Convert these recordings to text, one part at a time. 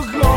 gloria.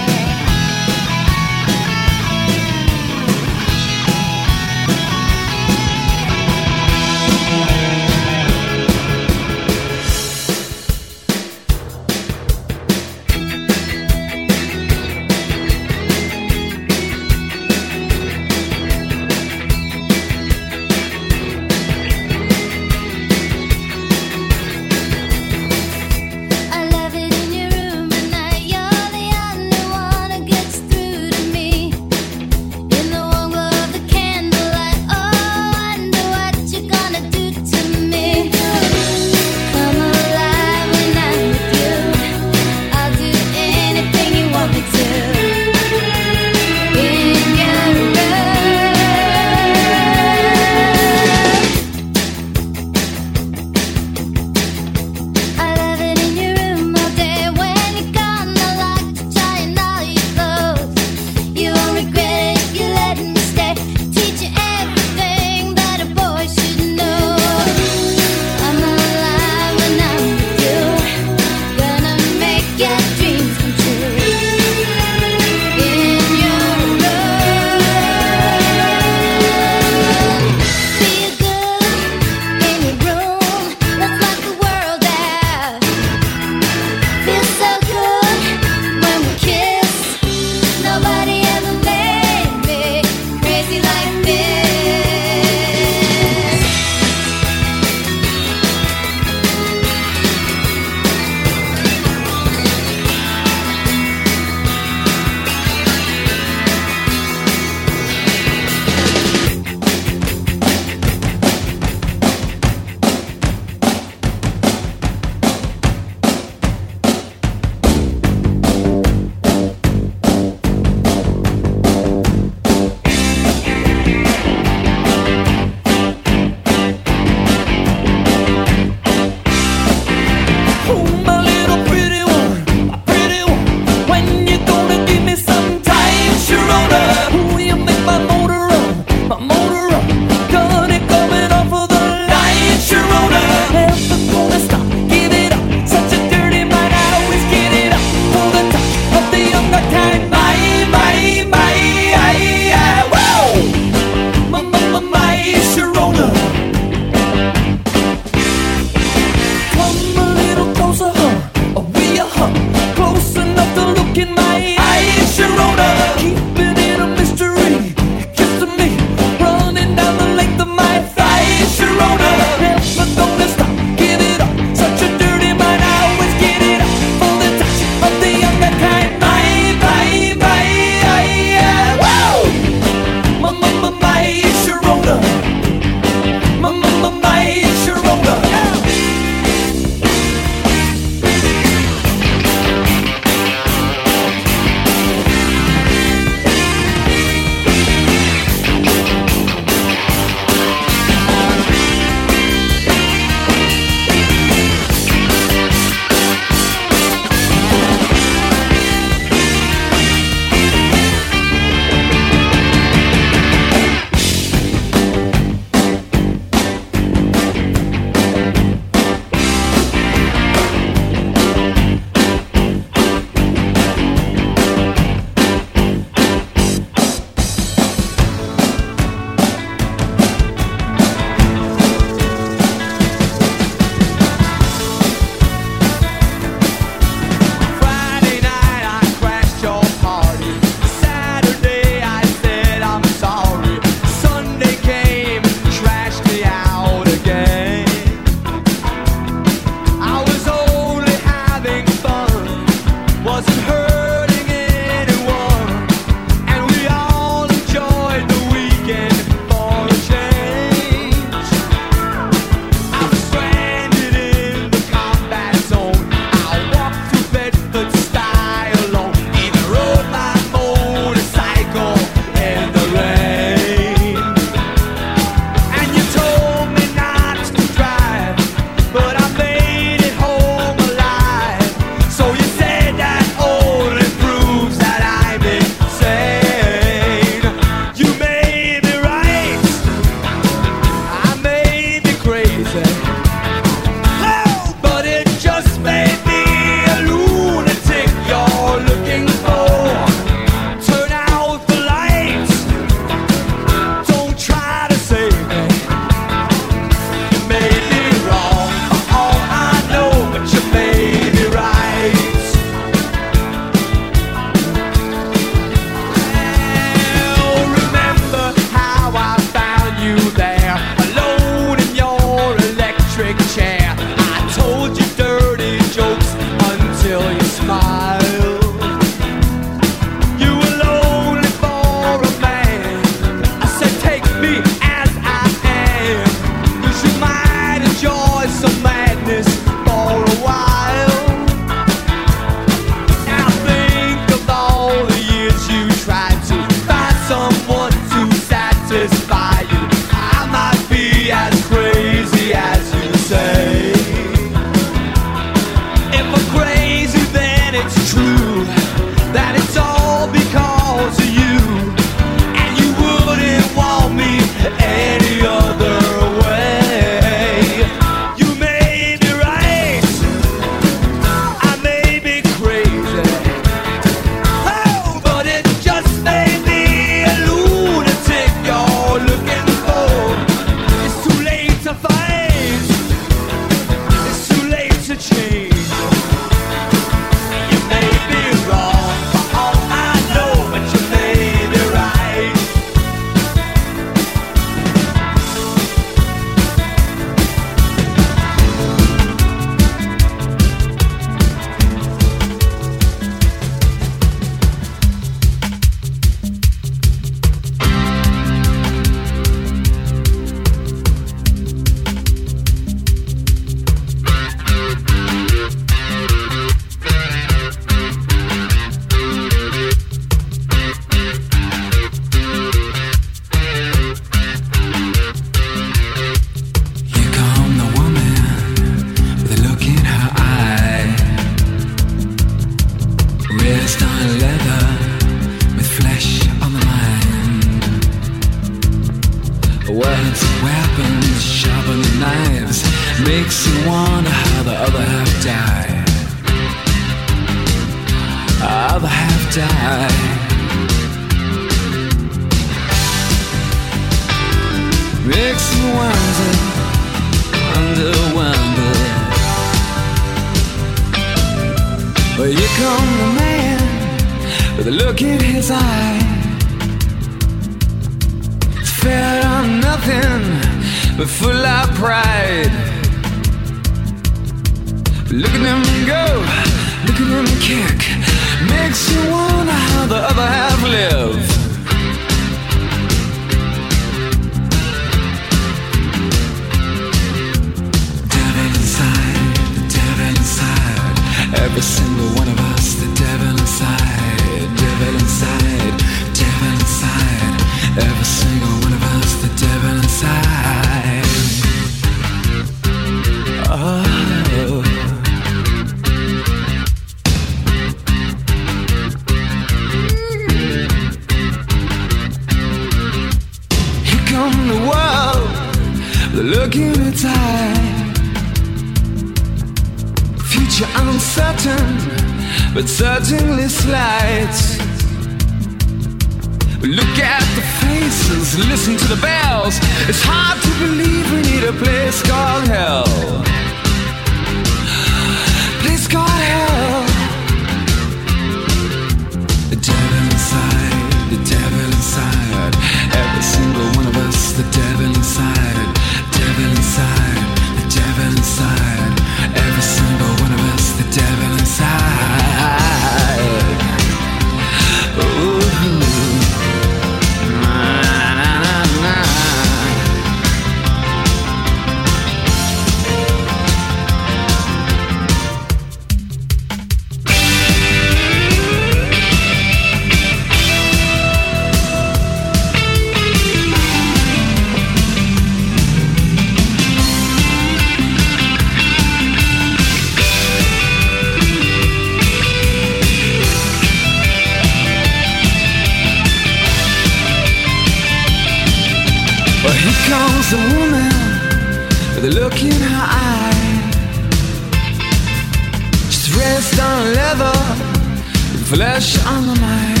flesh on the mind.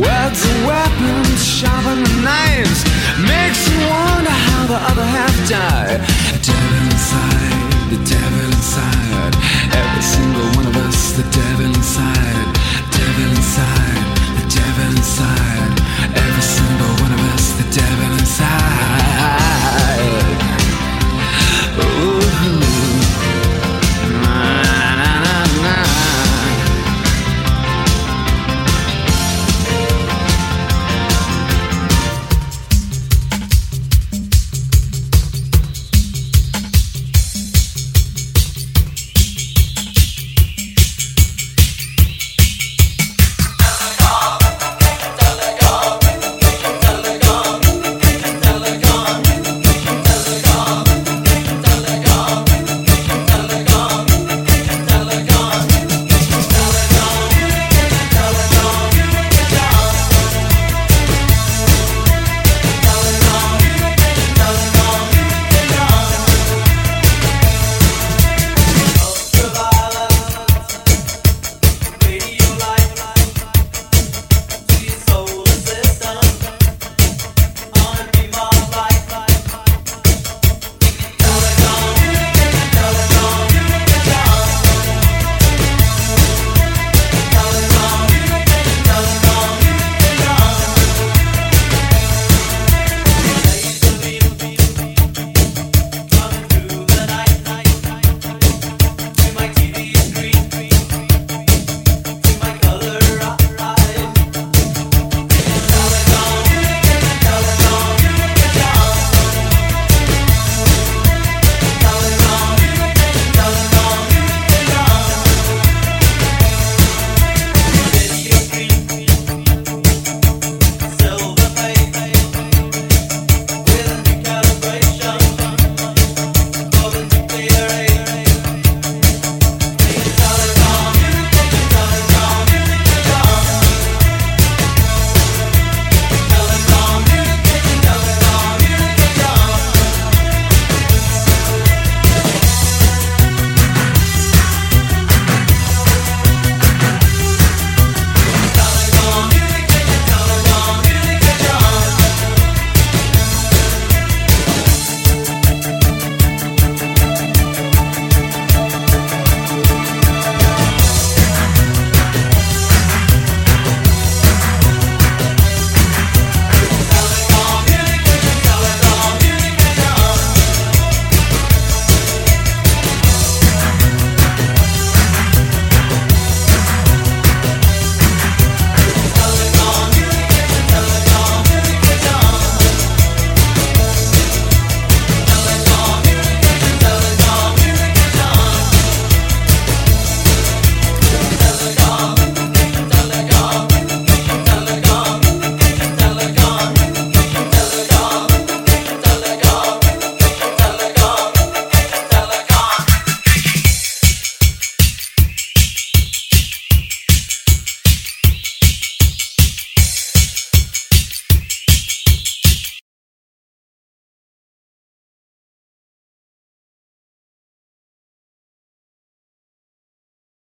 Words and weapons, sharpen the knives. Makes you wonder how the other half died. Devil inside, the devil inside. Every single one of us, the devil inside. Devil inside, the devil inside.